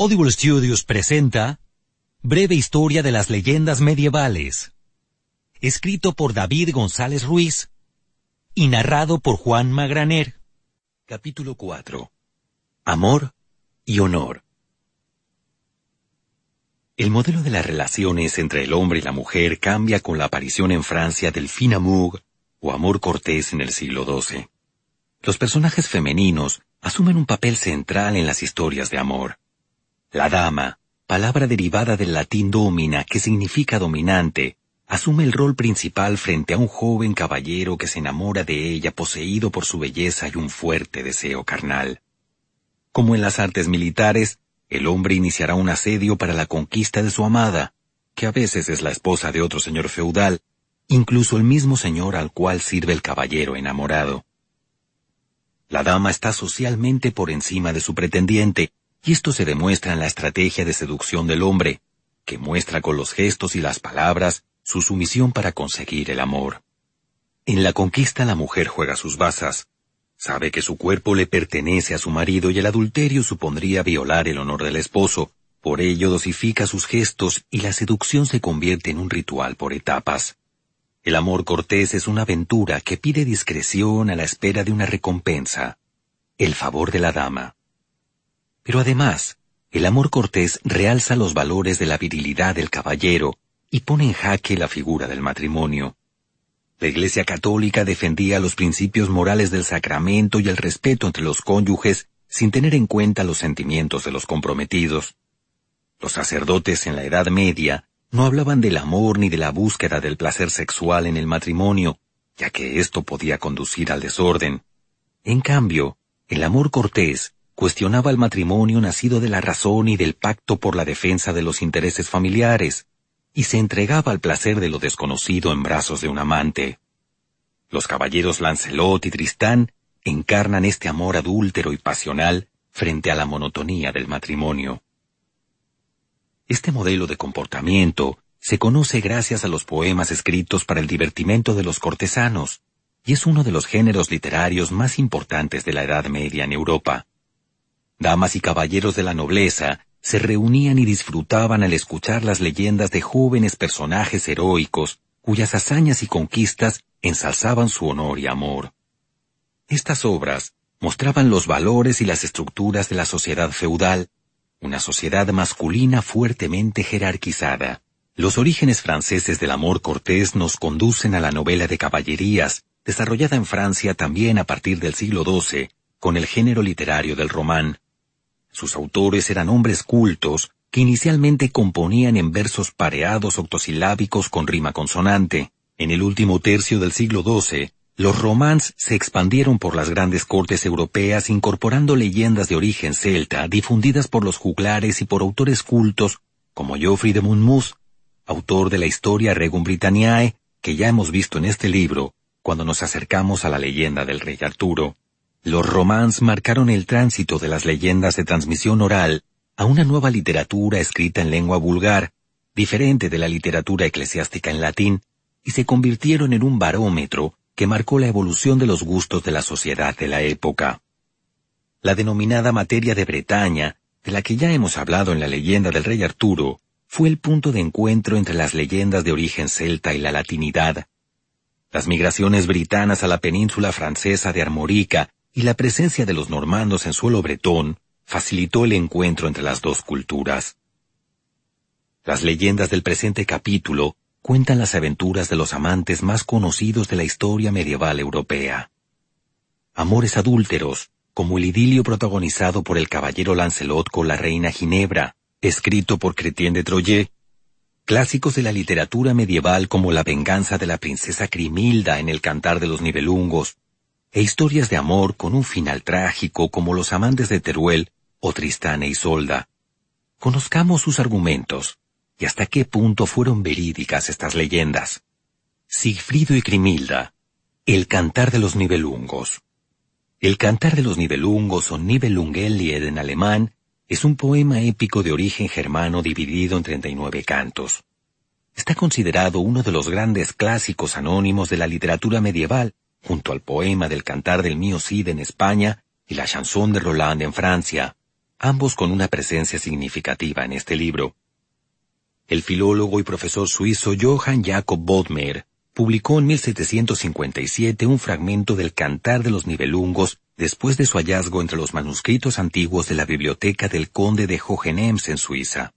Audible Studios presenta Breve Historia de las Leyendas Medievales, escrito por David González Ruiz y narrado por Juan Magraner. Capítulo 4. Amor y honor. El modelo de las relaciones entre el hombre y la mujer cambia con la aparición en Francia del fin amour o amor cortés en el siglo XII. Los personajes femeninos asumen un papel central en las historias de amor. La dama, palabra derivada del latín domina que significa dominante, asume el rol principal frente a un joven caballero que se enamora de ella poseído por su belleza y un fuerte deseo carnal. Como en las artes militares, el hombre iniciará un asedio para la conquista de su amada, que a veces es la esposa de otro señor feudal, incluso el mismo señor al cual sirve el caballero enamorado. La dama está socialmente por encima de su pretendiente, y esto se demuestra en la estrategia de seducción del hombre, que muestra con los gestos y las palabras su sumisión para conseguir el amor. En la conquista la mujer juega sus basas. Sabe que su cuerpo le pertenece a su marido y el adulterio supondría violar el honor del esposo, por ello dosifica sus gestos y la seducción se convierte en un ritual por etapas. El amor cortés es una aventura que pide discreción a la espera de una recompensa, el favor de la dama. Pero además, el amor cortés realza los valores de la virilidad del caballero y pone en jaque la figura del matrimonio. La Iglesia Católica defendía los principios morales del sacramento y el respeto entre los cónyuges sin tener en cuenta los sentimientos de los comprometidos. Los sacerdotes en la Edad Media no hablaban del amor ni de la búsqueda del placer sexual en el matrimonio, ya que esto podía conducir al desorden. En cambio, el amor cortés cuestionaba el matrimonio nacido de la razón y del pacto por la defensa de los intereses familiares, y se entregaba al placer de lo desconocido en brazos de un amante. Los caballeros Lancelot y Tristán encarnan este amor adúltero y pasional frente a la monotonía del matrimonio. Este modelo de comportamiento se conoce gracias a los poemas escritos para el divertimento de los cortesanos, y es uno de los géneros literarios más importantes de la Edad Media en Europa. Damas y caballeros de la nobleza se reunían y disfrutaban al escuchar las leyendas de jóvenes personajes heroicos cuyas hazañas y conquistas ensalzaban su honor y amor. Estas obras mostraban los valores y las estructuras de la sociedad feudal, una sociedad masculina fuertemente jerarquizada. Los orígenes franceses del amor cortés nos conducen a la novela de caballerías, desarrollada en Francia también a partir del siglo XII, con el género literario del román, sus autores eran hombres cultos que inicialmente componían en versos pareados octosilábicos con rima consonante. En el último tercio del siglo XII, los romans se expandieron por las grandes cortes europeas incorporando leyendas de origen celta difundidas por los juglares y por autores cultos como Geoffrey de Monmouth, autor de la historia Regum Britanniae, que ya hemos visto en este libro, cuando nos acercamos a la leyenda del rey Arturo. Los romans marcaron el tránsito de las leyendas de transmisión oral a una nueva literatura escrita en lengua vulgar, diferente de la literatura eclesiástica en latín, y se convirtieron en un barómetro que marcó la evolución de los gustos de la sociedad de la época. La denominada materia de Bretaña, de la que ya hemos hablado en la leyenda del rey Arturo, fue el punto de encuentro entre las leyendas de origen celta y la latinidad. Las migraciones britanas a la península francesa de Armorica y la presencia de los normandos en suelo bretón facilitó el encuentro entre las dos culturas. Las leyendas del presente capítulo cuentan las aventuras de los amantes más conocidos de la historia medieval europea. Amores adúlteros, como el idilio protagonizado por el caballero Lancelot con la reina Ginebra, escrito por Chrétien de Troyes, clásicos de la literatura medieval como La venganza de la princesa Crimilda en el Cantar de los Nibelungos, e historias de amor con un final trágico como Los amantes de Teruel o Tristán e Isolda. Conozcamos sus argumentos y hasta qué punto fueron verídicas estas leyendas. Sigfrido y Crimilda, el cantar de los nivelungos. El cantar de los nivelungos o Nibelungenlied en alemán es un poema épico de origen germano dividido en 39 cantos. Está considerado uno de los grandes clásicos anónimos de la literatura medieval, junto al poema del Cantar del Mío Cid en España y la Chanson de Roland en Francia, ambos con una presencia significativa en este libro. El filólogo y profesor suizo Johann Jakob Bodmer publicó en 1757 un fragmento del Cantar de los Nibelungos después de su hallazgo entre los manuscritos antiguos de la biblioteca del conde de Hohenems en Suiza.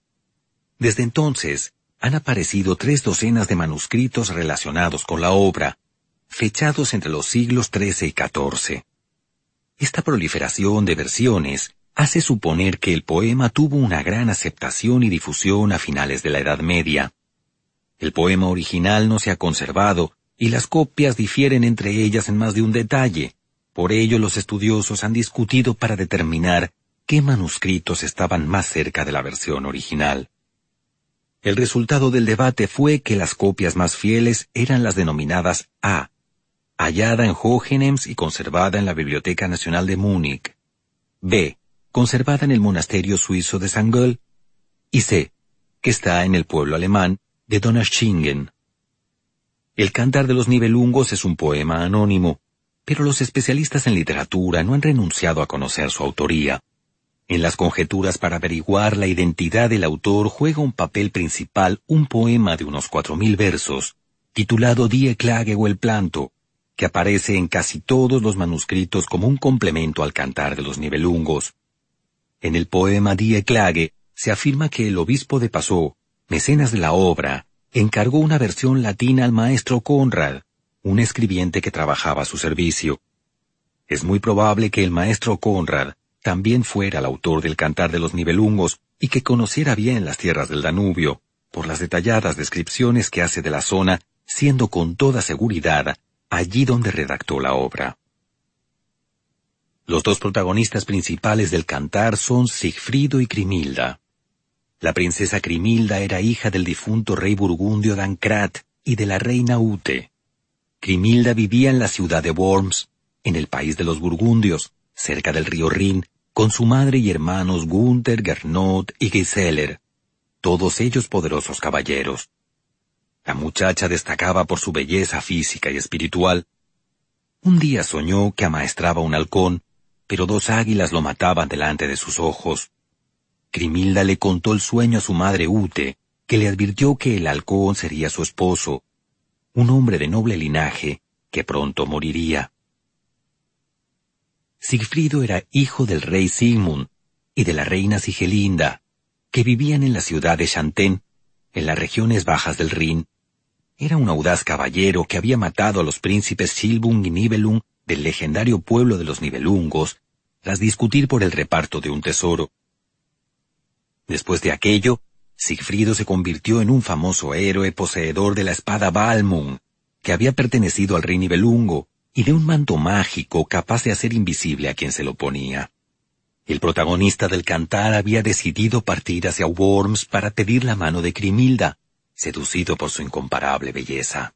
Desde entonces, han aparecido tres docenas de manuscritos relacionados con la obra, fechados entre los siglos XIII y XIV. Esta proliferación de versiones hace suponer que el poema tuvo una gran aceptación y difusión a finales de la Edad Media, el poema original no se ha conservado y las copias difieren entre ellas en más de un detalle. Por ello los estudiosos han discutido para determinar qué manuscritos estaban más cerca de la versión original. El resultado del debate fue que las copias más fieles eran las denominadas A, hallada en Hohenems y conservada en la Biblioteca Nacional de Múnich, B, conservada en el monasterio suizo de St. y C, que está en el pueblo alemán de Donaueschingen. El Cantar de los Nibelungos es un poema anónimo, pero los especialistas en literatura no han renunciado a conocer su autoría. En las conjeturas para averiguar la identidad del autor juega un papel principal un poema de unos cuatro mil versos, titulado Die Klage o el Planto, que aparece en casi todos los manuscritos como un complemento al Cantar de los Nibelungos. En el poema Die Klage se afirma que el obispo de Passau mecenas de la obra, encargó una versión latina al maestro Conrad, un escribiente que trabajaba a su servicio. Es muy probable que el maestro Conrad también fuera el autor del Cantar de los Nibelungos y que conociera bien las tierras del Danubio, por las detalladas descripciones que hace de la zona, siendo con toda seguridad allí donde redactó la obra. Los dos protagonistas principales del cantar son Sigfrido y Crimilda. La princesa Crimilda era hija del difunto rey burgundio Dancrat y de la reina Ute. Crimilda vivía en la ciudad de Worms, en el país de los burgundios, cerca del río Rin, con su madre y hermanos Gunther, Gernot y Giseler, todos ellos poderosos caballeros. La muchacha destacaba por su belleza física y espiritual. Un día soñó que amaestraba un halcón, pero dos águilas lo mataban delante de sus ojos. Crimilda le contó el sueño a su madre Ute, que le advirtió que el halcón sería su esposo, un hombre de noble linaje, que pronto moriría. Sigfrido era hijo del rey Sigmund y de la reina Sigelinda, que vivían en la ciudad de Chantén, en las regiones bajas del Rin. Era un audaz caballero que había matado a los príncipes Silbung y Nibelung del legendario pueblo de los Nibelungos, tras discutir por el reparto de un tesoro. Después de aquello, Sigfrido se convirtió en un famoso héroe poseedor de la espada Balmung, que había pertenecido al rey Nibelungo, y de un manto mágico capaz de hacer invisible a quien se lo ponía. El protagonista del cantar había decidido partir hacia Worms para pedir la mano de Crimilda, seducido por su incomparable belleza.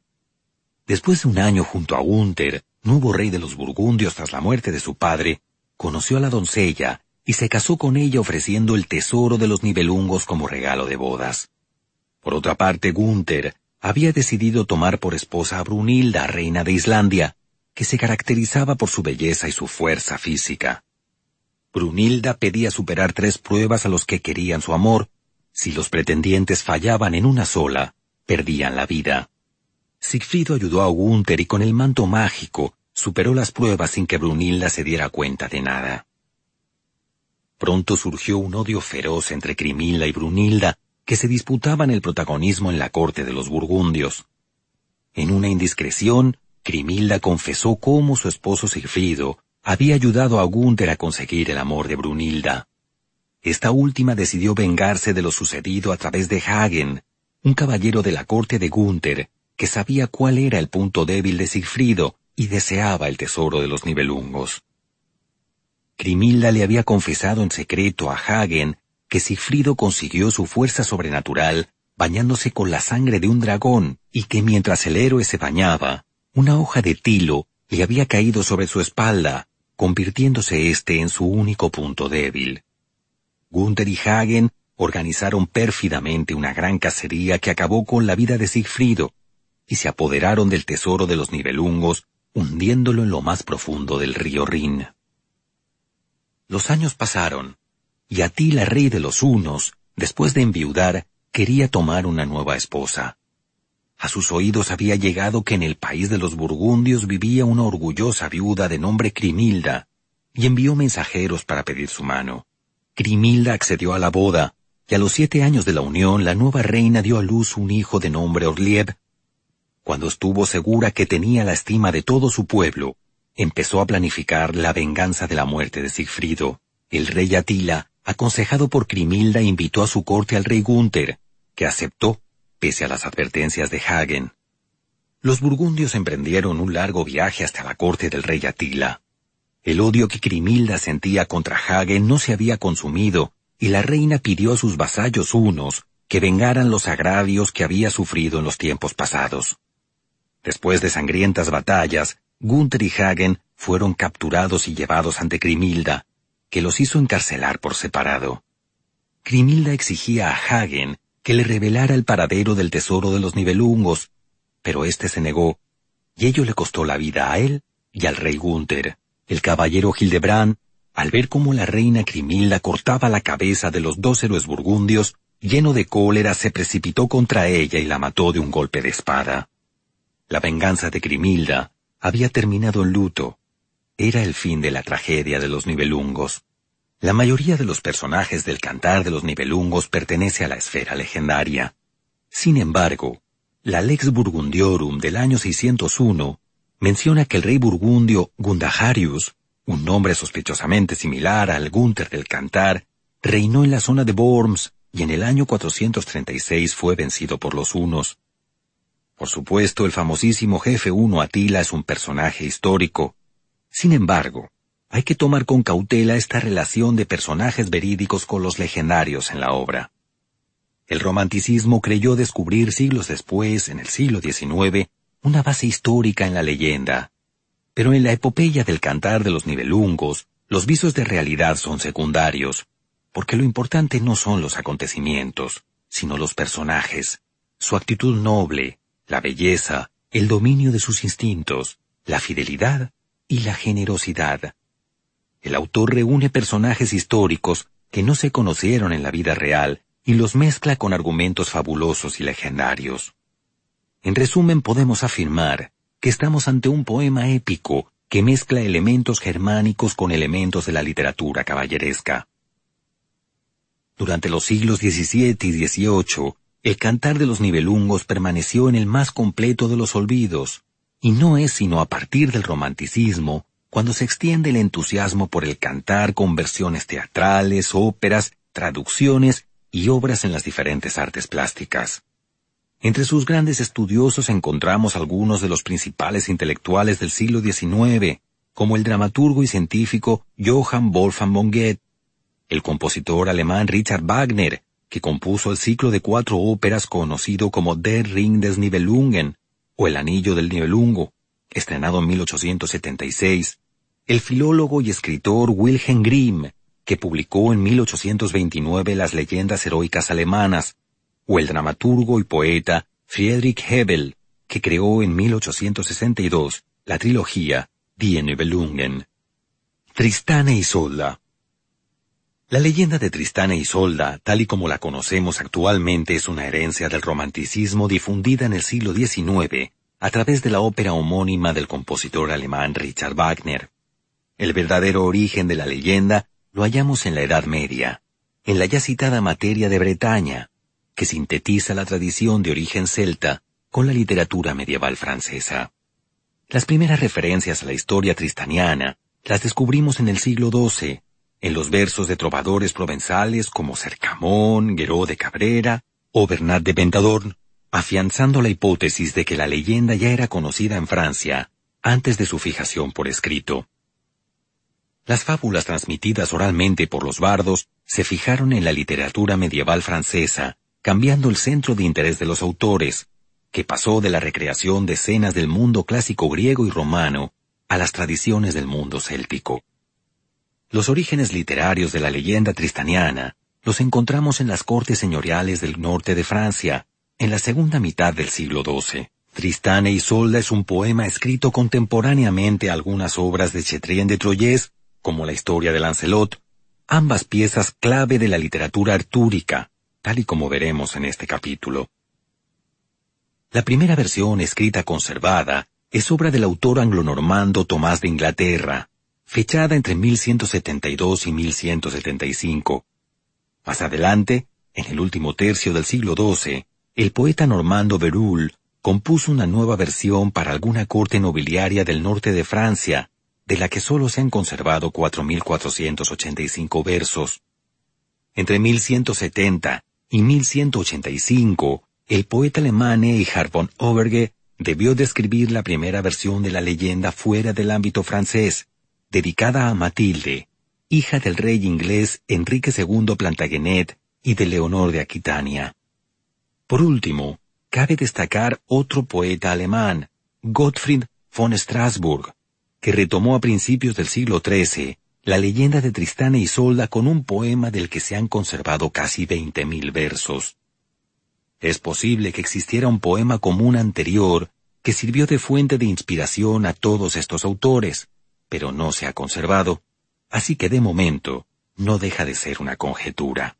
Después de un año junto a Gunther, nuevo rey de los Burgundios tras la muerte de su padre, conoció a la doncella y se casó con ella ofreciendo el tesoro de los nivelungos como regalo de bodas. Por otra parte, Gunther había decidido tomar por esposa a Brunilda, reina de Islandia, que se caracterizaba por su belleza y su fuerza física. Brunilda pedía superar tres pruebas a los que querían su amor. Si los pretendientes fallaban en una sola, perdían la vida. Sigfrido ayudó a Gunther y con el manto mágico superó las pruebas sin que Brunilda se diera cuenta de nada. Pronto surgió un odio feroz entre Crimilda y Brunilda, que se disputaban el protagonismo en la corte de los burgundios. En una indiscreción, Crimilda confesó cómo su esposo Sigfrido había ayudado a Gunther a conseguir el amor de Brunilda. Esta última decidió vengarse de lo sucedido a través de Hagen, un caballero de la corte de Gunther, que sabía cuál era el punto débil de Sigfrido y deseaba el tesoro de los nivelungos. Grimilda le había confesado en secreto a Hagen que Sigfrido consiguió su fuerza sobrenatural bañándose con la sangre de un dragón y que mientras el héroe se bañaba, una hoja de tilo le había caído sobre su espalda, convirtiéndose éste en su único punto débil. Gunther y Hagen organizaron pérfidamente una gran cacería que acabó con la vida de Sigfrido, y se apoderaron del tesoro de los nivelungos, hundiéndolo en lo más profundo del río Rin. Los años pasaron, y Atila, rey de los hunos, después de enviudar, quería tomar una nueva esposa. A sus oídos había llegado que en el país de los burgundios vivía una orgullosa viuda de nombre Crimilda, y envió mensajeros para pedir su mano. Crimilda accedió a la boda, y a los siete años de la unión la nueva reina dio a luz un hijo de nombre Orliev. Cuando estuvo segura que tenía la estima de todo su pueblo, empezó a planificar la venganza de la muerte de Sigfrido. El rey Atila, aconsejado por Crimilda, invitó a su corte al rey Gunther, que aceptó, pese a las advertencias de Hagen. Los burgundios emprendieron un largo viaje hasta la corte del rey Atila. El odio que Crimilda sentía contra Hagen no se había consumido, y la reina pidió a sus vasallos unos que vengaran los agravios que había sufrido en los tiempos pasados. Después de sangrientas batallas, Gunther y Hagen fueron capturados y llevados ante Grimilda, que los hizo encarcelar por separado. Grimilda exigía a Hagen que le revelara el paradero del tesoro de los nivelungos, pero éste se negó, y ello le costó la vida a él y al rey Gunther. El caballero Hildebrand al ver cómo la reina Crimilda cortaba la cabeza de los dos héroes burgundios, lleno de cólera se precipitó contra ella y la mató de un golpe de espada. La venganza de Crimilda había terminado en luto. Era el fin de la tragedia de los nivelungos. La mayoría de los personajes del cantar de los nivelungos pertenece a la esfera legendaria. Sin embargo, la Lex Burgundiorum del año 601 menciona que el rey burgundio Gundaharius un nombre sospechosamente similar al Gunther del Cantar, reinó en la zona de Worms y en el año 436 fue vencido por los hunos. Por supuesto, el famosísimo jefe huno Atila es un personaje histórico. Sin embargo, hay que tomar con cautela esta relación de personajes verídicos con los legendarios en la obra. El romanticismo creyó descubrir siglos después, en el siglo XIX, una base histórica en la leyenda, pero en la epopeya del cantar de los nivelungos, los visos de realidad son secundarios, porque lo importante no son los acontecimientos, sino los personajes, su actitud noble, la belleza, el dominio de sus instintos, la fidelidad y la generosidad. El autor reúne personajes históricos que no se conocieron en la vida real y los mezcla con argumentos fabulosos y legendarios. En resumen, podemos afirmar que estamos ante un poema épico que mezcla elementos germánicos con elementos de la literatura caballeresca. Durante los siglos XVII y XVIII, el cantar de los nivelungos permaneció en el más completo de los olvidos, y no es sino a partir del romanticismo cuando se extiende el entusiasmo por el cantar con versiones teatrales, óperas, traducciones y obras en las diferentes artes plásticas. Entre sus grandes estudiosos encontramos algunos de los principales intelectuales del siglo XIX, como el dramaturgo y científico Johann Wolfgang von Goethe, el compositor alemán Richard Wagner, que compuso el ciclo de cuatro óperas conocido como Der Ring des Nibelungen, o El Anillo del Nibelungo, estrenado en 1876, el filólogo y escritor Wilhelm Grimm, que publicó en 1829 las leyendas heroicas alemanas, o el dramaturgo y poeta Friedrich Hebel, que creó en 1862 la trilogía Die Nibelungen. Tristana y Isolda. La leyenda de Tristana y Isolda, tal y como la conocemos actualmente, es una herencia del romanticismo difundida en el siglo XIX a través de la ópera homónima del compositor alemán Richard Wagner. El verdadero origen de la leyenda lo hallamos en la Edad Media, en la ya citada materia de Bretaña, que sintetiza la tradición de origen celta con la literatura medieval francesa. Las primeras referencias a la historia tristaniana las descubrimos en el siglo XII, en los versos de trovadores provenzales como Cercamón, Gueró de Cabrera o Bernat de Ventadorn, afianzando la hipótesis de que la leyenda ya era conocida en Francia antes de su fijación por escrito. Las fábulas transmitidas oralmente por los bardos se fijaron en la literatura medieval francesa, cambiando el centro de interés de los autores, que pasó de la recreación de escenas del mundo clásico griego y romano a las tradiciones del mundo céltico. Los orígenes literarios de la leyenda tristaniana los encontramos en las cortes señoriales del norte de Francia, en la segunda mitad del siglo XII. Tristán e Isolda es un poema escrito contemporáneamente a algunas obras de Chetrien de Troyes, como la historia de Lancelot, ambas piezas clave de la literatura artúrica, tal y como veremos en este capítulo. La primera versión escrita conservada es obra del autor anglonormando Tomás de Inglaterra, fechada entre 1172 y 1175. Más adelante, en el último tercio del siglo XII, el poeta normando Berulle compuso una nueva versión para alguna corte nobiliaria del norte de Francia, de la que solo se han conservado 4.485 versos. Entre 1170 y 1185, el poeta alemán Eichhard von Oberge debió describir la primera versión de la leyenda fuera del ámbito francés, dedicada a Matilde, hija del rey inglés Enrique II Plantagenet y de Leonor de Aquitania. Por último, cabe destacar otro poeta alemán, Gottfried von Strasburg, que retomó a principios del siglo XIII la leyenda de Tristán e Isolda con un poema del que se han conservado casi veinte mil versos. Es posible que existiera un poema común anterior que sirvió de fuente de inspiración a todos estos autores, pero no se ha conservado, así que de momento no deja de ser una conjetura.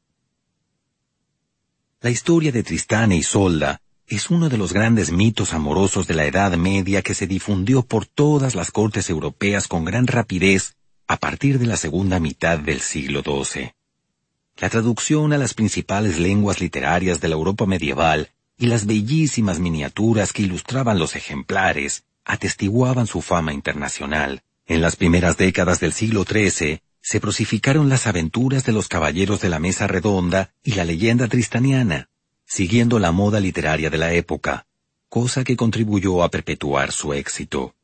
La historia de Tristán e Isolda es uno de los grandes mitos amorosos de la Edad Media que se difundió por todas las cortes europeas con gran rapidez a partir de la segunda mitad del siglo XII. La traducción a las principales lenguas literarias de la Europa medieval y las bellísimas miniaturas que ilustraban los ejemplares atestiguaban su fama internacional. En las primeras décadas del siglo XIII se prosificaron las aventuras de los caballeros de la mesa redonda y la leyenda tristaniana, siguiendo la moda literaria de la época, cosa que contribuyó a perpetuar su éxito.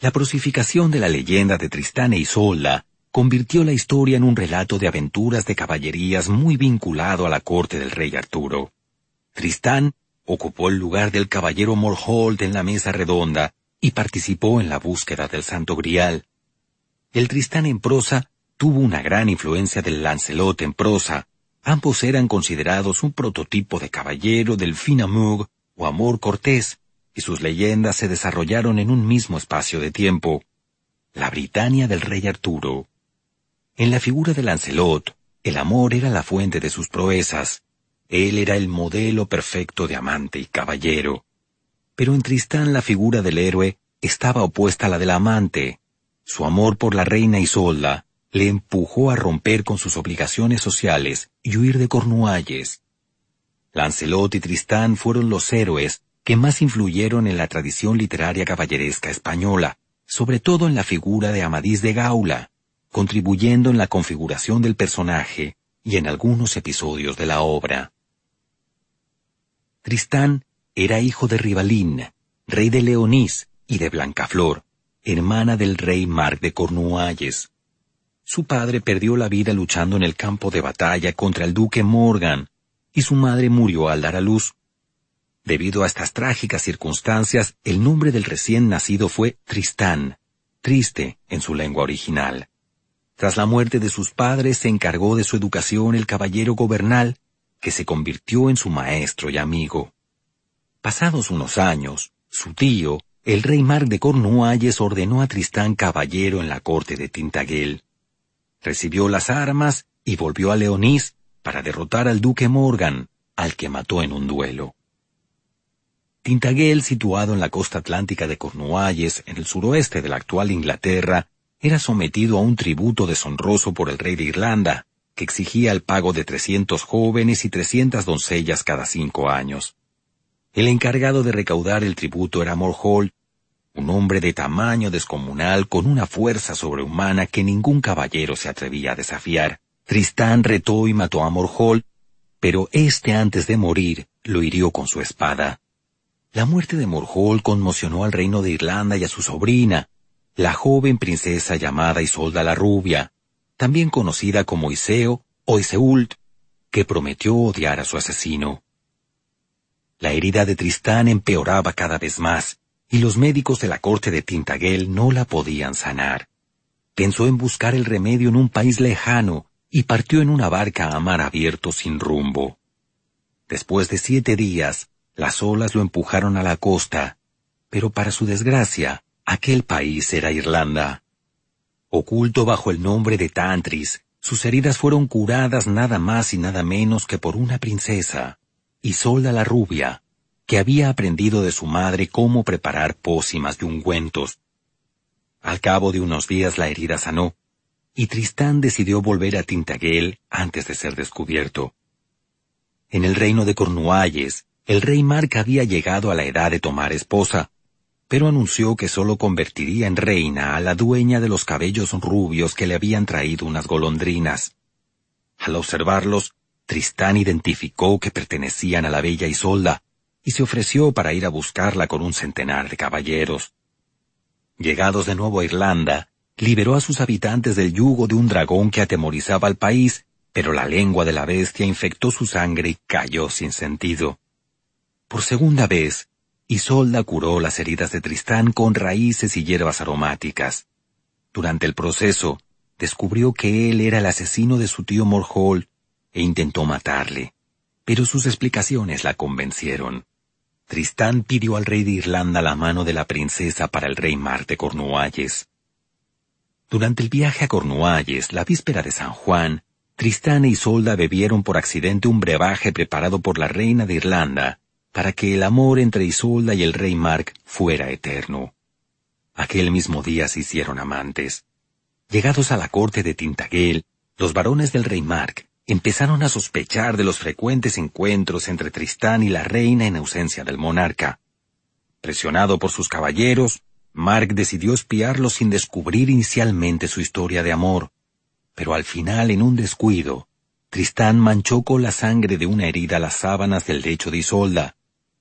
La prosificación de la leyenda de Tristán e Isolda convirtió la historia en un relato de aventuras de caballerías muy vinculado a la corte del rey Arturo. Tristán ocupó el lugar del caballero Morholt en la mesa redonda y participó en la búsqueda del Santo Grial. El Tristán en prosa tuvo una gran influencia del Lancelot en prosa. Ambos eran considerados un prototipo de caballero del fin amour o amor cortés, y sus leyendas se desarrollaron en un mismo espacio de tiempo. La Britania del rey Arturo. En la figura de Lancelot, el amor era la fuente de sus proezas. Él era el modelo perfecto de amante y caballero. Pero en Tristán la figura del héroe estaba opuesta a la del amante. Su amor por la reina Isolda le empujó a romper con sus obligaciones sociales y huir de Cornualles. Lancelot y Tristán fueron los héroes que más influyeron en la tradición literaria caballeresca española, sobre todo en la figura de Amadís de Gaula, contribuyendo en la configuración del personaje y en algunos episodios de la obra. Tristán era hijo de Rivalín, rey de Leonís y de Blancaflor, hermana del rey Marc de Cornualles. Su padre perdió la vida luchando en el campo de batalla contra el duque Morgan, y su madre murió al dar a luz. Debido a estas trágicas circunstancias, el nombre del recién nacido fue Tristán, triste en su lengua original. Tras la muerte de sus padres se encargó de su educación el caballero gobernal, que se convirtió en su maestro y amigo. Pasados unos años, su tío, el rey Marc de Cornualles, ordenó a Tristán caballero en la corte de Tintaguel. Recibió las armas y volvió a Leonís para derrotar al duque Morgan, al que mató en un duelo. Tintaguel, situado en la costa atlántica de Cornualles, en el suroeste de la actual Inglaterra, era sometido a un tributo deshonroso por el rey de Irlanda, que exigía el pago de trescientos jóvenes y trescientas doncellas cada cinco años. El encargado de recaudar el tributo era Morholt, un hombre de tamaño descomunal con una fuerza sobrehumana que ningún caballero se atrevía a desafiar. Tristán retó y mató a Morholt, pero éste antes de morir lo hirió con su espada. La muerte de Morholt conmocionó al reino de Irlanda y a su sobrina, la joven princesa llamada Isolda la Rubia, también conocida como Iseo o Iseult, que prometió odiar a su asesino. La herida de Tristán empeoraba cada vez más, y los médicos de la corte de Tintagel no la podían sanar. Pensó en buscar el remedio en un país lejano y partió en una barca a mar abierto sin rumbo. Después de siete días, las olas lo empujaron a la costa, pero para su desgracia, aquel país era Irlanda. Oculto bajo el nombre de Tantris, sus heridas fueron curadas nada más y nada menos que por una princesa, Isolda la rubia, que había aprendido de su madre cómo preparar pócimas y ungüentos. Al cabo de unos días la herida sanó, y Tristán decidió volver a Tintagel antes de ser descubierto. En el reino de Cornualles, el rey Marc había llegado a la edad de tomar esposa, pero anunció que sólo convertiría en reina a la dueña de los cabellos rubios que le habían traído unas golondrinas. Al observarlos, Tristán identificó que pertenecían a la bella Isolda, y se ofreció para ir a buscarla con un centenar de caballeros. Llegados de nuevo a Irlanda, liberó a sus habitantes del yugo de un dragón que atemorizaba al país, pero la lengua de la bestia infectó su sangre y cayó sin sentido. Por segunda vez, Isolda curó las heridas de Tristán con raíces y hierbas aromáticas. Durante el proceso, descubrió que él era el asesino de su tío Morhol e intentó matarle, pero sus explicaciones la convencieron. Tristán pidió al rey de Irlanda la mano de la princesa para el rey Marte Cornualles. Durante el viaje a Cornualles, la víspera de San Juan, Tristán e Isolda bebieron por accidente un brebaje preparado por la reina de Irlanda, para que el amor entre Isolda y el rey Mark fuera eterno. Aquel mismo día se hicieron amantes. Llegados a la corte de Tintagel, los varones del rey Mark empezaron a sospechar de los frecuentes encuentros entre Tristán y la reina en ausencia del monarca. Presionado por sus caballeros, Mark decidió espiarlo sin descubrir inicialmente su historia de amor, pero al final, en un descuido, Tristán manchó con la sangre de una herida las sábanas del lecho de Isolda,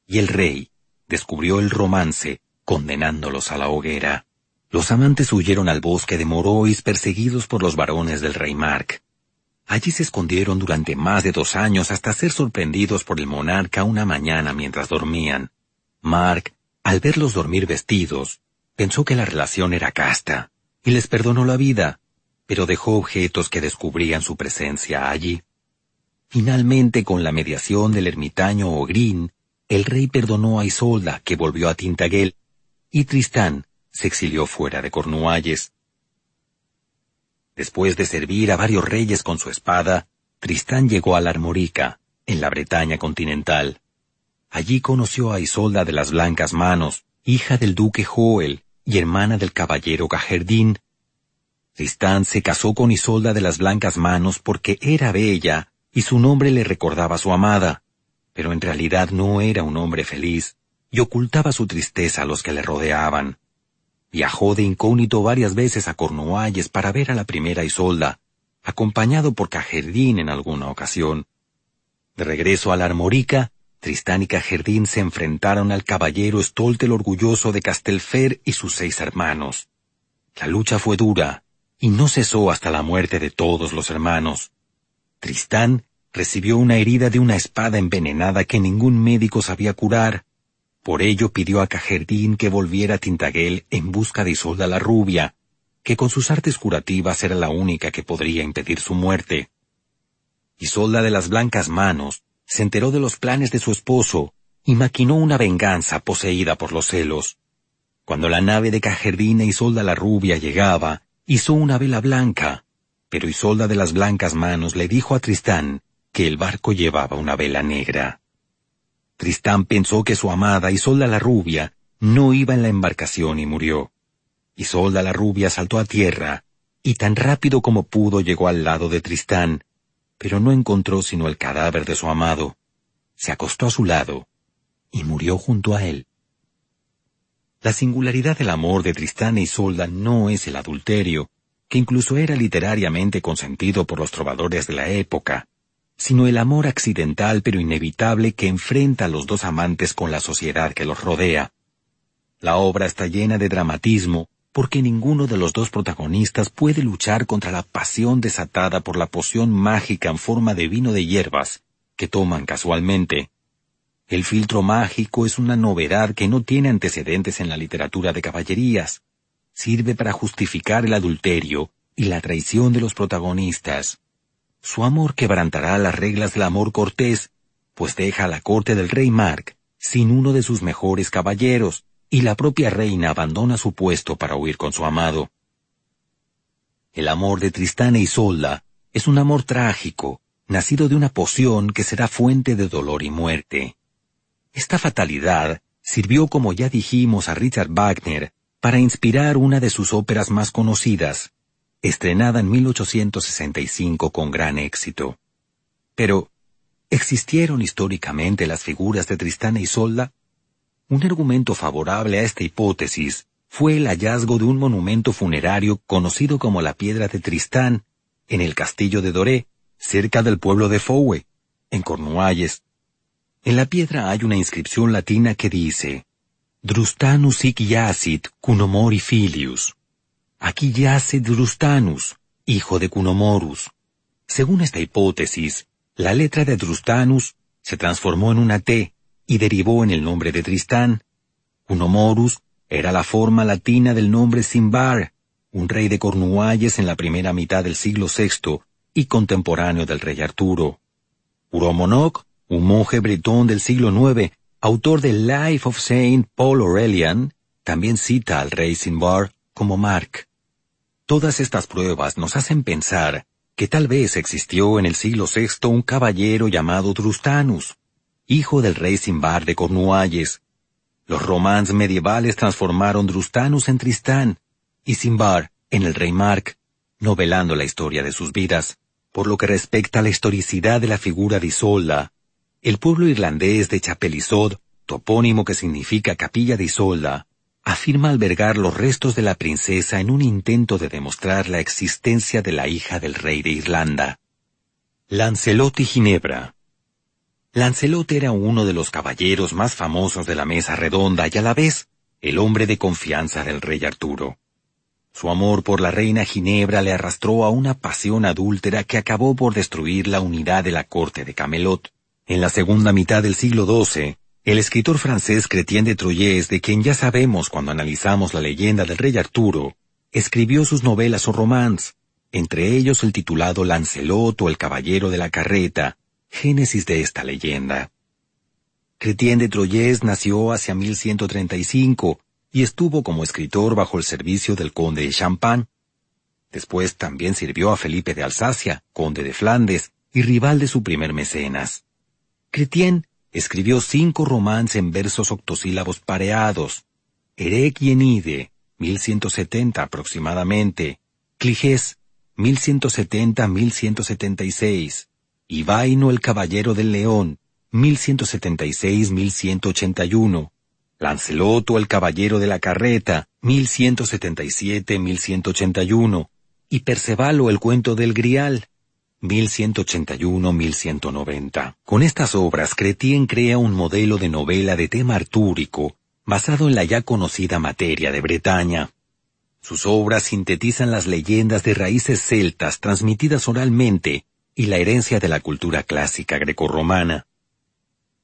y el rey descubrió el romance, condenándolos a la hoguera. Los amantes huyeron al bosque de Morois perseguidos por los varones del rey Mark. Allí se escondieron durante más de dos años hasta ser sorprendidos por el monarca una mañana mientras dormían. Mark, al verlos dormir vestidos, Pensó que la relación era casta, y les perdonó la vida, pero dejó objetos que descubrían su presencia allí. Finalmente, con la mediación del ermitaño Ogrin, el rey perdonó a Isolda, que volvió a Tintagel, y Tristán se exilió fuera de Cornualles. Después de servir a varios reyes con su espada, Tristán llegó a la Armorica, en la Bretaña continental. Allí conoció a Isolda de las Blancas Manos, hija del duque Joel, y hermana del caballero Gajerdín. Tristán se casó con Isolda de las Blancas Manos porque era bella y su nombre le recordaba a su amada, pero en realidad no era un hombre feliz y ocultaba su tristeza a los que le rodeaban. Viajó de incógnito varias veces a Cornualles para ver a la primera Isolda, acompañado por Cajerdín en alguna ocasión. De regreso a la Armorica, Tristán y Cajerdín se enfrentaron al caballero Stolt el Orgulloso de Castelfer y sus seis hermanos. La lucha fue dura, y no cesó hasta la muerte de todos los hermanos. Tristán recibió una herida de una espada envenenada que ningún médico sabía curar. Por ello pidió a Cajerdín que volviera a Tintagel en busca de Isolda la rubia, que con sus artes curativas era la única que podría impedir su muerte. Isolda de las blancas manos se enteró de los planes de su esposo y maquinó una venganza poseída por los celos. Cuando la nave de Cajerdina Isolda la rubia llegaba, hizo una vela blanca, pero Isolda de las blancas manos le dijo a Tristán que el barco llevaba una vela negra. Tristán pensó que su amada Isolda la rubia no iba en la embarcación y murió. Isolda la rubia saltó a tierra, y tan rápido como pudo llegó al lado de Tristán, pero no encontró sino el cadáver de su amado. Se acostó a su lado y murió junto a él. La singularidad del amor de Tristán e Isolda no es el adulterio, que incluso era literariamente consentido por los trovadores de la época, sino el amor accidental pero inevitable que enfrenta a los dos amantes con la sociedad que los rodea. La obra está llena de dramatismo porque ninguno de los dos protagonistas puede luchar contra la pasión desatada por la poción mágica en forma de vino de hierbas que toman casualmente. El filtro mágico es una novedad que no tiene antecedentes en la literatura de caballerías. Sirve para justificar el adulterio y la traición de los protagonistas. Su amor quebrantará las reglas del amor cortés, pues deja la corte del rey Mark sin uno de sus mejores caballeros, y la propia reina abandona su puesto para huir con su amado. El amor de Tristán e Isolda es un amor trágico, nacido de una poción que será fuente de dolor y muerte. Esta fatalidad sirvió, como ya dijimos, a Richard Wagner para inspirar una de sus óperas más conocidas, estrenada en 1865 con gran éxito. Pero, ¿existieron históricamente las figuras de Tristán e Isolda? Un argumento favorable a esta hipótesis fue el hallazgo de un monumento funerario conocido como la Piedra de Tristán, en el castillo de Doré, cerca del pueblo de Fowe, en Cornualles. En la piedra hay una inscripción latina que dice, Drustanus hic yacit cunomori filius. Aquí yace Drustanus, hijo de Cunomorus. Según esta hipótesis, la letra de Drustanus se transformó en una T, y derivó en el nombre de Tristán. Unomorus era la forma latina del nombre Simbar, un rey de Cornualles en la primera mitad del siglo VI y contemporáneo del rey Arturo. Uromonoc, un monje bretón del siglo IX, autor del Life of Saint Paul Aurelian, también cita al rey Simbar como Mark. Todas estas pruebas nos hacen pensar que tal vez existió en el siglo VI un caballero llamado Drustanus, hijo del rey Simbar de Cornualles. Los romans medievales transformaron Drustanus en Tristán y Simbar en el rey Mark, novelando la historia de sus vidas. Por lo que respecta a la historicidad de la figura de Isolda, el pueblo irlandés de Chapelisod, topónimo que significa capilla de Isolda, afirma albergar los restos de la princesa en un intento de demostrar la existencia de la hija del rey de Irlanda. Lancelot y Ginebra Lancelot era uno de los caballeros más famosos de la mesa redonda y a la vez el hombre de confianza del rey Arturo. Su amor por la reina Ginebra le arrastró a una pasión adúltera que acabó por destruir la unidad de la corte de Camelot. En la segunda mitad del siglo XII, el escritor francés Chrétien de Troyes, de quien ya sabemos cuando analizamos la leyenda del rey Arturo, escribió sus novelas o romans, entre ellos el titulado Lancelot o el caballero de la carreta, génesis de esta leyenda. Chrétien de Troyes nació hacia 1135 y estuvo como escritor bajo el servicio del conde de Champagne. Después también sirvió a Felipe de Alsacia, conde de Flandes y rival de su primer mecenas. Chrétien escribió cinco romances en versos octosílabos pareados. Erec y Enide, 1170 aproximadamente. Cligés, 1170-1176 y Vaino el Caballero del León, 1176-1181, Lanceloto el Caballero de la Carreta, 1177-1181, y Percevalo el Cuento del Grial, 1181-1190. Con estas obras, Cretien crea un modelo de novela de tema artúrico, basado en la ya conocida materia de Bretaña. Sus obras sintetizan las leyendas de raíces celtas transmitidas oralmente y la herencia de la cultura clásica grecorromana.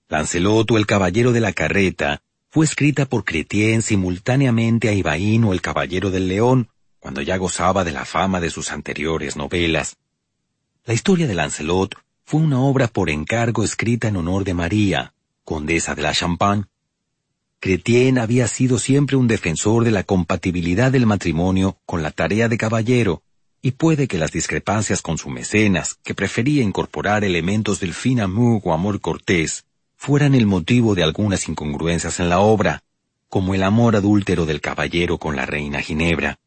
Lancelot el Caballero de la Carreta fue escrita por Chrétien simultáneamente a Ibaín o el Caballero del León, cuando ya gozaba de la fama de sus anteriores novelas. La historia de Lancelot fue una obra por encargo escrita en honor de María, condesa de la Champagne. Chrétien había sido siempre un defensor de la compatibilidad del matrimonio con la tarea de caballero, y puede que las discrepancias con su mecenas, que prefería incorporar elementos del fin amour o amor cortés, fueran el motivo de algunas incongruencias en la obra, como el amor adúltero del caballero con la reina Ginebra.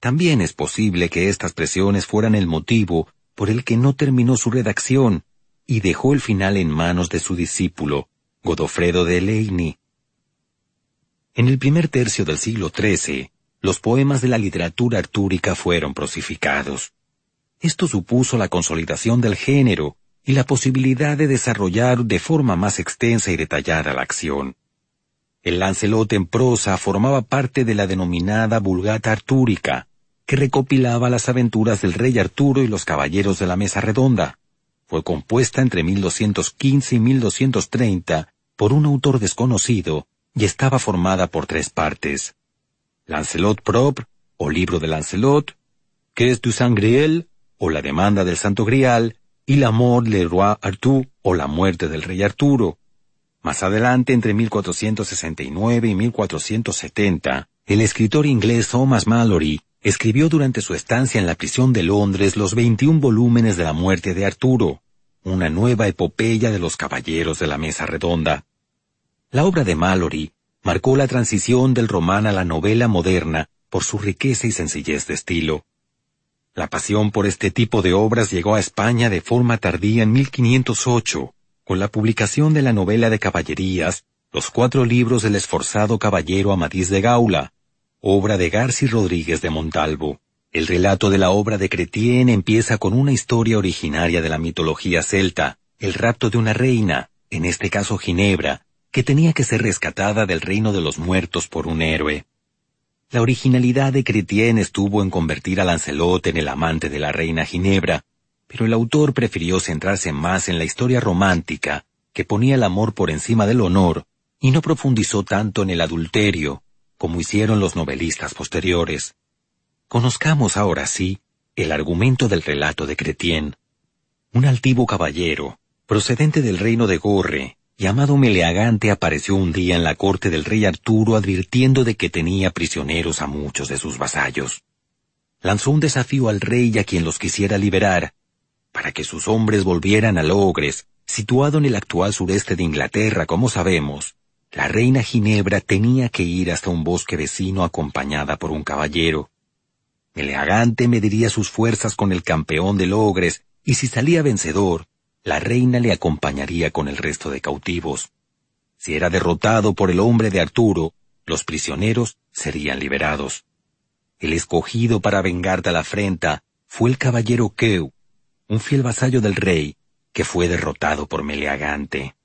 También es posible que estas presiones fueran el motivo por el que no terminó su redacción y dejó el final en manos de su discípulo, Godofredo de Leigny. En el primer tercio del siglo XIII, los poemas de la literatura artúrica fueron prosificados. Esto supuso la consolidación del género y la posibilidad de desarrollar de forma más extensa y detallada la acción. El Lancelot en prosa formaba parte de la denominada Vulgata Artúrica, que recopilaba las aventuras del rey Arturo y los caballeros de la Mesa Redonda. Fue compuesta entre 1215 y 1230 por un autor desconocido y estaba formada por tres partes. Lancelot Propre, o Libro de Lancelot, que es du Sangriel, o La Demanda del Santo Grial, y La Mort le Roi Arthur, o La Muerte del Rey Arturo. Más adelante, entre 1469 y 1470, el escritor inglés Thomas Mallory escribió durante su estancia en la prisión de Londres los 21 volúmenes de la muerte de Arturo, una nueva epopeya de los caballeros de la mesa redonda. La obra de Mallory marcó la transición del román a la novela moderna por su riqueza y sencillez de estilo. La pasión por este tipo de obras llegó a España de forma tardía en 1508, con la publicación de la novela de caballerías, los cuatro libros del esforzado caballero Amadís de Gaula, obra de Garci Rodríguez de Montalvo. El relato de la obra de Cretien empieza con una historia originaria de la mitología celta, el rapto de una reina, en este caso Ginebra, que tenía que ser rescatada del reino de los muertos por un héroe. La originalidad de Cretien estuvo en convertir a Lancelot en el amante de la reina Ginebra, pero el autor prefirió centrarse más en la historia romántica, que ponía el amor por encima del honor, y no profundizó tanto en el adulterio, como hicieron los novelistas posteriores. Conozcamos ahora sí el argumento del relato de Cretien. Un altivo caballero, procedente del reino de Gorre, llamado Meleagante apareció un día en la corte del rey Arturo advirtiendo de que tenía prisioneros a muchos de sus vasallos. Lanzó un desafío al rey a quien los quisiera liberar, para que sus hombres volvieran a Logres, situado en el actual sureste de Inglaterra, como sabemos, la reina Ginebra tenía que ir hasta un bosque vecino acompañada por un caballero. Meleagante mediría sus fuerzas con el campeón de Logres, y si salía vencedor, la reina le acompañaría con el resto de cautivos. Si era derrotado por el hombre de Arturo, los prisioneros serían liberados. El escogido para vengar de la afrenta fue el caballero Keu, un fiel vasallo del rey, que fue derrotado por Meleagante.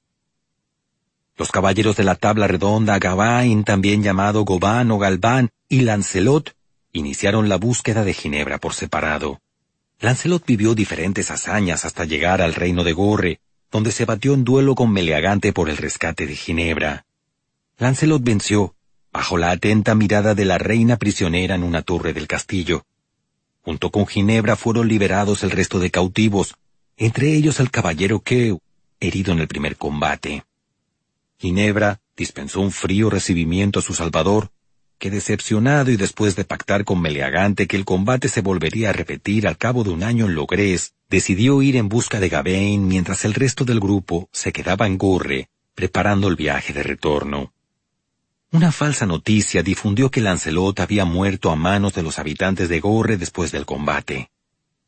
Los caballeros de la tabla redonda Gawain, también llamado Gobán o Galván, y Lancelot, iniciaron la búsqueda de Ginebra por separado. Lancelot vivió diferentes hazañas hasta llegar al reino de Gorre, donde se batió en duelo con Meleagante por el rescate de Ginebra. Lancelot venció, bajo la atenta mirada de la reina prisionera en una torre del castillo. Junto con Ginebra fueron liberados el resto de cautivos, entre ellos el caballero Keu, herido en el primer combate. Ginebra dispensó un frío recibimiento a su salvador, que decepcionado y después de pactar con Meleagante que el combate se volvería a repetir al cabo de un año en Logrés, decidió ir en busca de Gawain mientras el resto del grupo se quedaba en Gorre, preparando el viaje de retorno. Una falsa noticia difundió que Lancelot había muerto a manos de los habitantes de Gorre después del combate.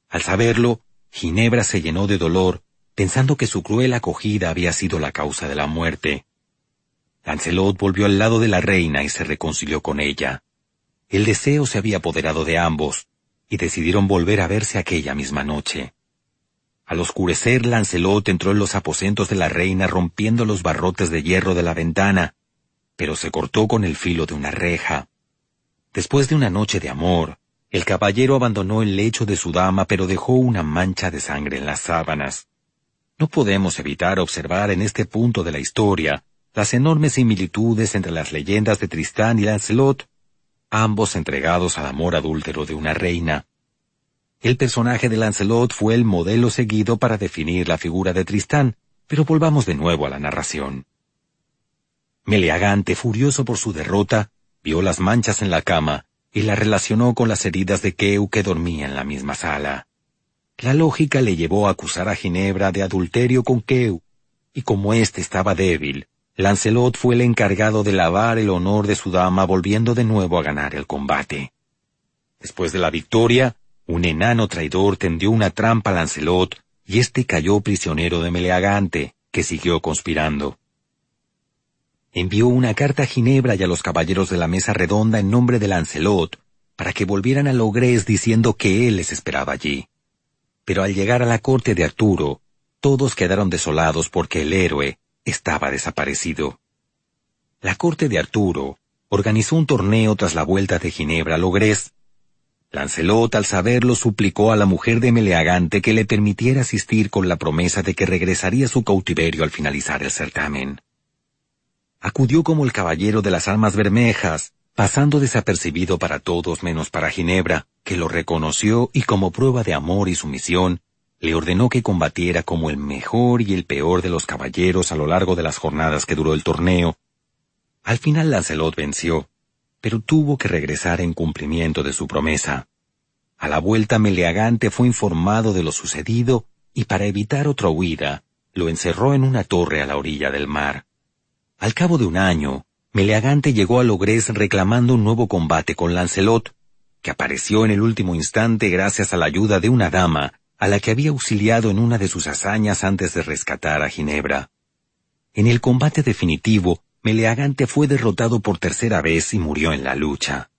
Al saberlo, Ginebra se llenó de dolor, pensando que su cruel acogida había sido la causa de la muerte. Lancelot volvió al lado de la reina y se reconcilió con ella. El deseo se había apoderado de ambos, y decidieron volver a verse aquella misma noche. Al oscurecer, Lancelot entró en los aposentos de la reina rompiendo los barrotes de hierro de la ventana, pero se cortó con el filo de una reja. Después de una noche de amor, el caballero abandonó el lecho de su dama, pero dejó una mancha de sangre en las sábanas. No podemos evitar observar en este punto de la historia las enormes similitudes entre las leyendas de Tristán y Lancelot, ambos entregados al amor adúltero de una reina. El personaje de Lancelot fue el modelo seguido para definir la figura de Tristán, pero volvamos de nuevo a la narración. Meleagante, furioso por su derrota, vio las manchas en la cama y la relacionó con las heridas de Keu que dormía en la misma sala. La lógica le llevó a acusar a Ginebra de adulterio con Keu, y como éste estaba débil, Lancelot fue el encargado de lavar el honor de su dama volviendo de nuevo a ganar el combate. Después de la victoria, un enano traidor tendió una trampa a Lancelot y éste cayó prisionero de Meleagante, que siguió conspirando envió una carta a Ginebra y a los caballeros de la mesa redonda en nombre de Lancelot, para que volvieran a Logres diciendo que él les esperaba allí. Pero al llegar a la corte de Arturo, todos quedaron desolados porque el héroe estaba desaparecido. la corte de Arturo organizó un torneo tras la vuelta de Ginebra a Logrés. Lancelot, al saberlo, suplicó a la mujer de Meleagante que le permitiera asistir con la promesa de que regresaría a su cautiverio al finalizar el certamen. Acudió como el caballero de las almas bermejas, pasando desapercibido para todos menos para Ginebra, que lo reconoció y como prueba de amor y sumisión, le ordenó que combatiera como el mejor y el peor de los caballeros a lo largo de las jornadas que duró el torneo. Al final Lancelot venció, pero tuvo que regresar en cumplimiento de su promesa. A la vuelta Meleagante fue informado de lo sucedido y para evitar otra huida, lo encerró en una torre a la orilla del mar. Al cabo de un año, Meleagante llegó a Logrés reclamando un nuevo combate con Lancelot, que apareció en el último instante gracias a la ayuda de una dama a la que había auxiliado en una de sus hazañas antes de rescatar a Ginebra. En el combate definitivo, Meleagante fue derrotado por tercera vez y murió en la lucha.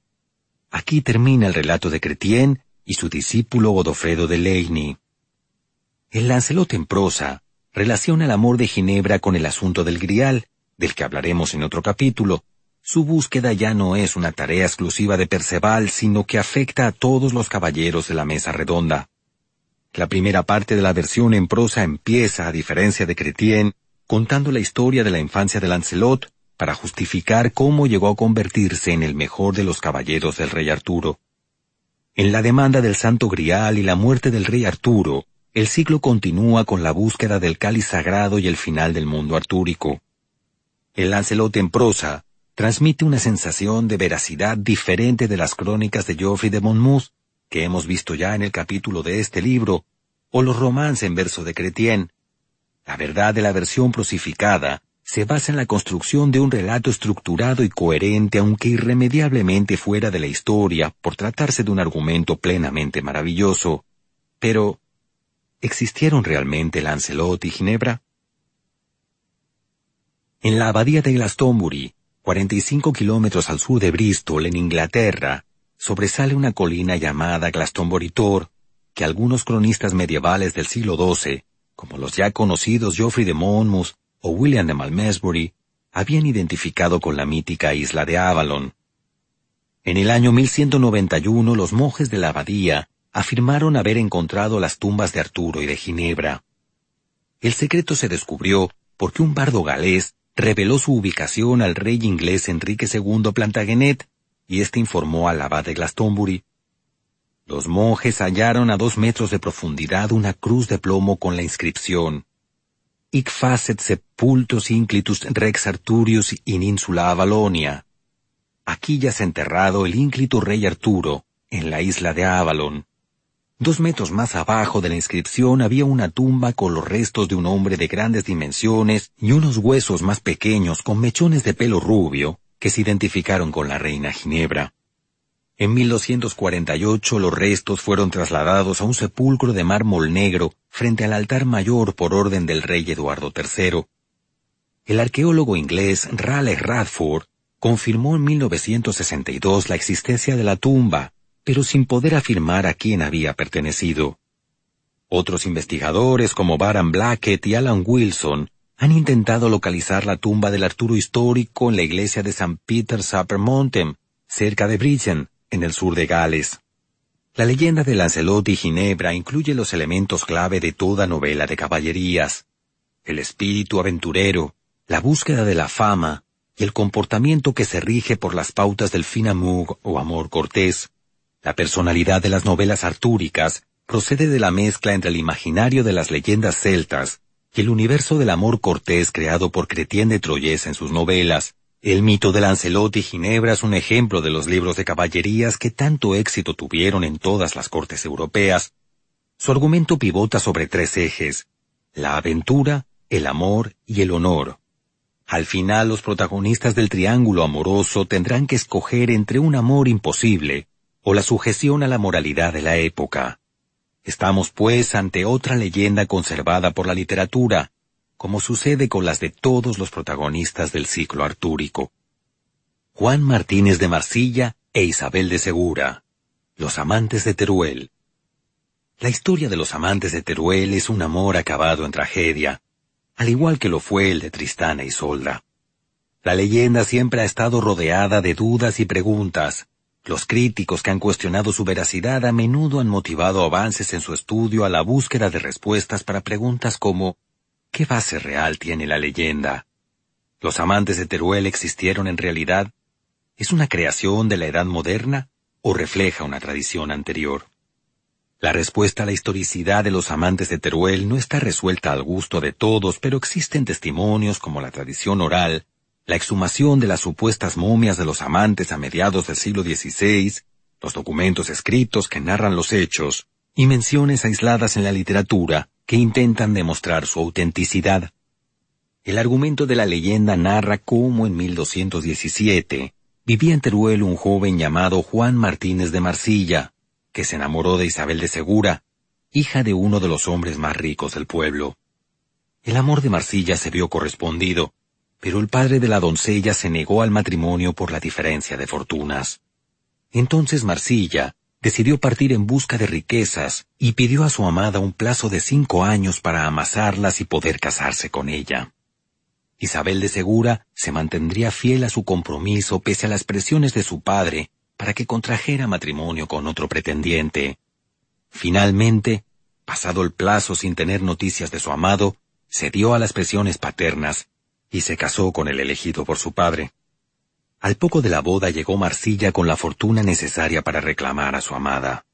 Aquí termina el relato de Cretien y su discípulo Godofredo de Leigny. El Lancelot en prosa relaciona el amor de Ginebra con el asunto del Grial, del que hablaremos en otro capítulo, su búsqueda ya no es una tarea exclusiva de Perceval, sino que afecta a todos los caballeros de la mesa redonda. La primera parte de la versión en prosa empieza, a diferencia de Cretien, contando la historia de la infancia de Lancelot, para justificar cómo llegó a convertirse en el mejor de los caballeros del rey Arturo. En la demanda del Santo Grial y la muerte del rey Arturo, el ciclo continúa con la búsqueda del cáliz sagrado y el final del mundo artúrico. El Lancelot en prosa transmite una sensación de veracidad diferente de las crónicas de Geoffrey de Monmouth, que hemos visto ya en el capítulo de este libro, o los romances en verso de Cretien. La verdad de la versión prosificada se basa en la construcción de un relato estructurado y coherente, aunque irremediablemente fuera de la historia, por tratarse de un argumento plenamente maravilloso. Pero, ¿existieron realmente Lancelot y Ginebra? En la abadía de Glastonbury, 45 kilómetros al sur de Bristol, en Inglaterra, sobresale una colina llamada Glastonbury Tor, que algunos cronistas medievales del siglo XII, como los ya conocidos Geoffrey de Monmouth o William de Malmesbury, habían identificado con la mítica isla de Avalon. En el año 1191 los monjes de la abadía afirmaron haber encontrado las tumbas de Arturo y de Ginebra. El secreto se descubrió porque un bardo galés reveló su ubicación al rey inglés Enrique II Plantagenet, y éste informó al abad de Glastonbury. Los monjes hallaron a dos metros de profundidad una cruz de plomo con la inscripción Ic facet sepultos inclitus rex Arturius in insula Avalonia. Aquí yace enterrado el ínclito rey Arturo, en la isla de Avalon. Dos metros más abajo de la inscripción había una tumba con los restos de un hombre de grandes dimensiones y unos huesos más pequeños con mechones de pelo rubio que se identificaron con la reina Ginebra. En 1248 los restos fueron trasladados a un sepulcro de mármol negro frente al altar mayor por orden del rey Eduardo III. El arqueólogo inglés Raleigh Radford confirmó en 1962 la existencia de la tumba pero sin poder afirmar a quién había pertenecido. Otros investigadores como Baran Blackett y Alan Wilson han intentado localizar la tumba del Arturo histórico en la iglesia de St. Peter's Upper Mountain, cerca de Bridgen, en el sur de Gales. La leyenda de Lancelot y Ginebra incluye los elementos clave de toda novela de caballerías. El espíritu aventurero, la búsqueda de la fama y el comportamiento que se rige por las pautas del finamug o amor cortés, la personalidad de las novelas artúricas procede de la mezcla entre el imaginario de las leyendas celtas el universo del amor cortés creado por Cretien de Troyes en sus novelas. El mito de Lancelot y Ginebra es un ejemplo de los libros de caballerías que tanto éxito tuvieron en todas las cortes europeas. Su argumento pivota sobre tres ejes, la aventura, el amor y el honor. Al final los protagonistas del triángulo amoroso tendrán que escoger entre un amor imposible, o la sujeción a la moralidad de la época. Estamos pues ante otra leyenda conservada por la literatura, como sucede con las de todos los protagonistas del ciclo artúrico. Juan Martínez de Marsilla e Isabel de Segura, Los amantes de Teruel. La historia de los amantes de Teruel es un amor acabado en tragedia, al igual que lo fue el de Tristana y Solda. La leyenda siempre ha estado rodeada de dudas y preguntas. Los críticos que han cuestionado su veracidad a menudo han motivado avances en su estudio a la búsqueda de respuestas para preguntas como ¿qué base real tiene la leyenda? ¿Los amantes de Teruel existieron en realidad? ¿Es una creación de la edad moderna o refleja una tradición anterior? La respuesta a la historicidad de los amantes de Teruel no está resuelta al gusto de todos, pero existen testimonios como la tradición oral, la exhumación de las supuestas momias de los amantes a mediados del siglo XVI, los documentos escritos que narran los hechos, y menciones aisladas en la literatura que intentan demostrar su autenticidad. El argumento de la leyenda narra cómo en 1217 vivía en Teruel un joven llamado Juan Martínez de Marsilla, que se enamoró de Isabel de Segura, hija de uno de los hombres más ricos del pueblo. El amor de Marsilla se vio correspondido, pero el padre de la doncella se negó al matrimonio por la diferencia de fortunas. Entonces Marsilla decidió partir en busca de riquezas y pidió a su amada un plazo de cinco años para amasarlas y poder casarse con ella. Isabel de Segura se mantendría fiel a su compromiso pese a las presiones de su padre para que contrajera matrimonio con otro pretendiente. Finalmente, pasado el plazo sin tener noticias de su amado, cedió a las presiones paternas y se casó con el elegido por su padre. Al poco de la boda llegó Marcilla con la fortuna necesaria para reclamar a su amada.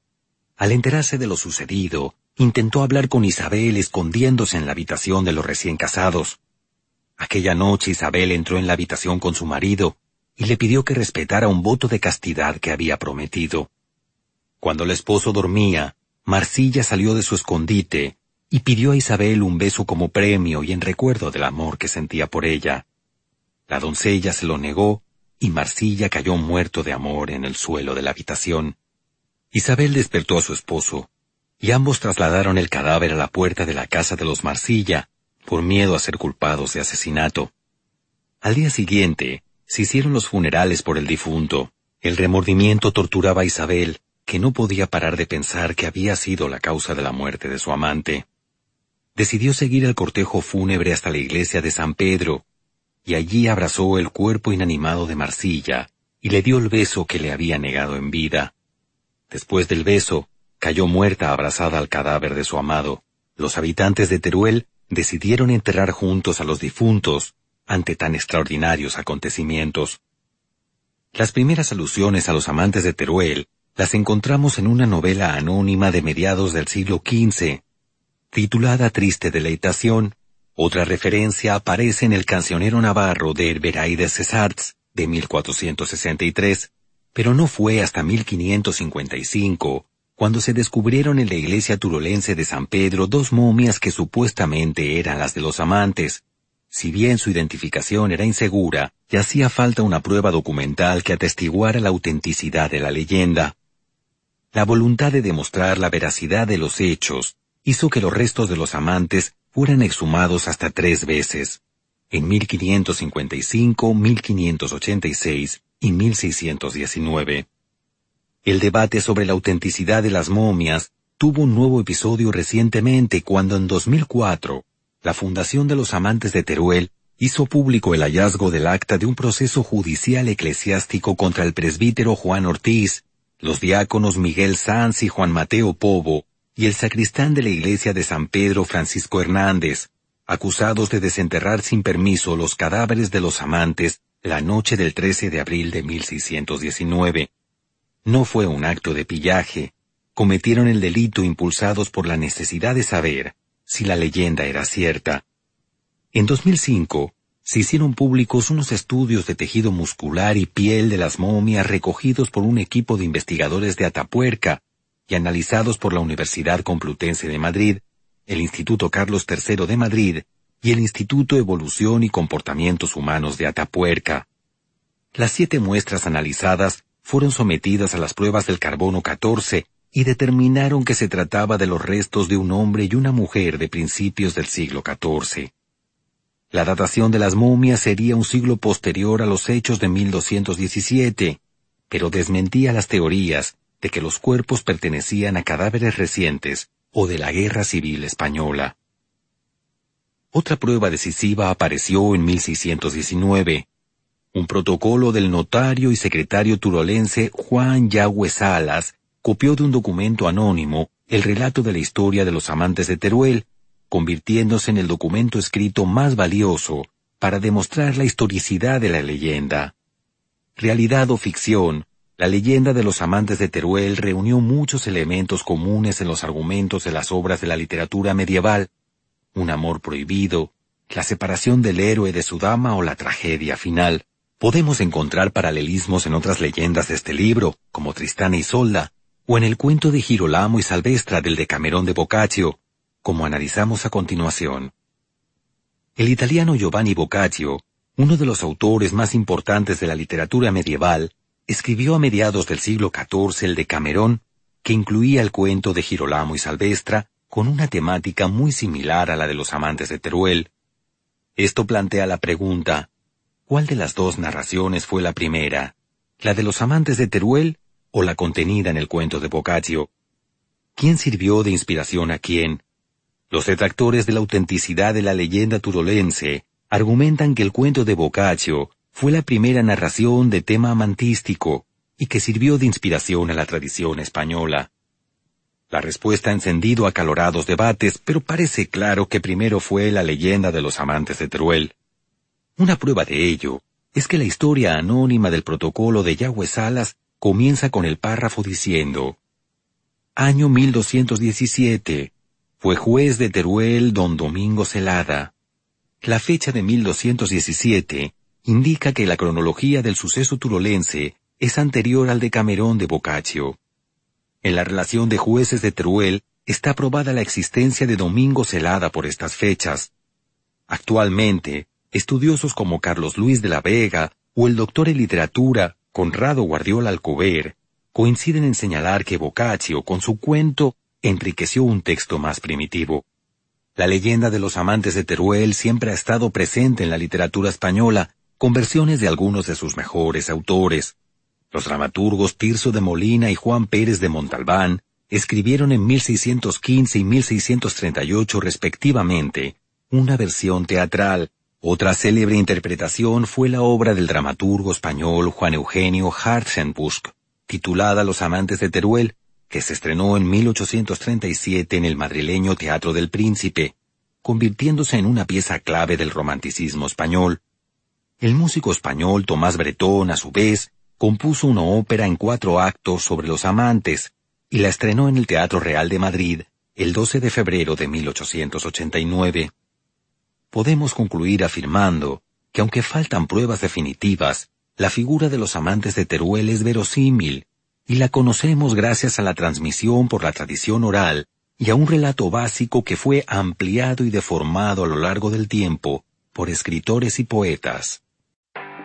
Al enterarse de lo sucedido, intentó hablar con Isabel escondiéndose en la habitación de los recién casados. Aquella noche Isabel entró en la habitación con su marido y le pidió que respetara un voto de castidad que había prometido. Cuando el esposo dormía, Marcilla salió de su escondite y pidió a Isabel un beso como premio y en recuerdo del amor que sentía por ella. La doncella se lo negó y Marcilla cayó muerto de amor en el suelo de la habitación. Isabel despertó a su esposo, y ambos trasladaron el cadáver a la puerta de la casa de los Marcilla, por miedo a ser culpados de asesinato. Al día siguiente, se hicieron los funerales por el difunto. El remordimiento torturaba a Isabel, que no podía parar de pensar que había sido la causa de la muerte de su amante. Decidió seguir el cortejo fúnebre hasta la iglesia de San Pedro, y allí abrazó el cuerpo inanimado de Marcilla, y le dio el beso que le había negado en vida. Después del beso, cayó muerta abrazada al cadáver de su amado. Los habitantes de Teruel decidieron enterrar juntos a los difuntos, ante tan extraordinarios acontecimientos. Las primeras alusiones a los amantes de Teruel las encontramos en una novela anónima de mediados del siglo XV, titulada Triste Deleitación. Otra referencia aparece en el cancionero navarro de Herberay de Cesarts, de 1463, pero no fue hasta 1555 cuando se descubrieron en la iglesia turolense de San Pedro dos momias que supuestamente eran las de los amantes, si bien su identificación era insegura, y hacía falta una prueba documental que atestiguara la autenticidad de la leyenda. La voluntad de demostrar la veracidad de los hechos hizo que los restos de los amantes fueran exhumados hasta tres veces, en 1555, 1586 y 1619. El debate sobre la autenticidad de las momias tuvo un nuevo episodio recientemente cuando en 2004 la Fundación de los Amantes de Teruel hizo público el hallazgo del acta de un proceso judicial eclesiástico contra el presbítero Juan Ortiz, los diáconos Miguel Sanz y Juan Mateo Pobo, y el sacristán de la iglesia de San Pedro Francisco Hernández, acusados de desenterrar sin permiso los cadáveres de los amantes la noche del 13 de abril de 1619. No fue un acto de pillaje, cometieron el delito impulsados por la necesidad de saber si la leyenda era cierta. En 2005, se hicieron públicos unos estudios de tejido muscular y piel de las momias recogidos por un equipo de investigadores de Atapuerca y analizados por la Universidad Complutense de Madrid, el Instituto Carlos III de Madrid y el Instituto Evolución y Comportamientos Humanos de Atapuerca. Las siete muestras analizadas fueron sometidas a las pruebas del carbono 14 y determinaron que se trataba de los restos de un hombre y una mujer de principios del siglo XIV. La datación de las momias sería un siglo posterior a los hechos de 1217, pero desmentía las teorías de que los cuerpos pertenecían a cadáveres recientes o de la Guerra Civil Española. Otra prueba decisiva apareció en 1619, un protocolo del notario y secretario turolense Juan Yagüe Salas copió de un documento anónimo el relato de la historia de los amantes de Teruel, convirtiéndose en el documento escrito más valioso para demostrar la historicidad de la leyenda. Realidad o ficción, la leyenda de los amantes de Teruel reunió muchos elementos comunes en los argumentos de las obras de la literatura medieval. Un amor prohibido, la separación del héroe de su dama o la tragedia final. Podemos encontrar paralelismos en otras leyendas de este libro, como Tristán y Isolda, o en el cuento de Girolamo y Salvestra del Decamerón de Boccaccio, como analizamos a continuación. El italiano Giovanni Boccaccio, uno de los autores más importantes de la literatura medieval, escribió a mediados del siglo XIV el Decamerón, que incluía el cuento de Girolamo y Salvestra, con una temática muy similar a la de los amantes de Teruel. Esto plantea la pregunta, ¿Cuál de las dos narraciones fue la primera? ¿La de los amantes de Teruel o la contenida en el cuento de Boccaccio? ¿Quién sirvió de inspiración a quién? Los detractores de la autenticidad de la leyenda turolense argumentan que el cuento de Boccaccio fue la primera narración de tema amantístico y que sirvió de inspiración a la tradición española. La respuesta ha encendido acalorados debates, pero parece claro que primero fue la leyenda de los amantes de Teruel. Una prueba de ello es que la historia anónima del protocolo de Yahweh Salas comienza con el párrafo diciendo, Año 1217. Fue juez de Teruel don Domingo Celada. La fecha de 1217 indica que la cronología del suceso turolense es anterior al de Camerón de Boccaccio. En la relación de jueces de Teruel está probada la existencia de Domingo Celada por estas fechas. Actualmente, Estudiosos como Carlos Luis de la Vega o el doctor en literatura Conrado Guardiola Alcover coinciden en señalar que Boccaccio con su cuento enriqueció un texto más primitivo. La leyenda de los amantes de Teruel siempre ha estado presente en la literatura española, con versiones de algunos de sus mejores autores. Los dramaturgos Tirso de Molina y Juan Pérez de Montalbán escribieron en 1615 y 1638 respectivamente una versión teatral otra célebre interpretación fue la obra del dramaturgo español Juan Eugenio Hartzenbusch, titulada Los amantes de Teruel, que se estrenó en 1837 en el madrileño Teatro del Príncipe, convirtiéndose en una pieza clave del romanticismo español. El músico español Tomás Bretón, a su vez, compuso una ópera en cuatro actos sobre los amantes, y la estrenó en el Teatro Real de Madrid el 12 de febrero de 1889 podemos concluir afirmando que aunque faltan pruebas definitivas, la figura de los amantes de Teruel es verosímil, y la conocemos gracias a la transmisión por la tradición oral y a un relato básico que fue ampliado y deformado a lo largo del tiempo por escritores y poetas.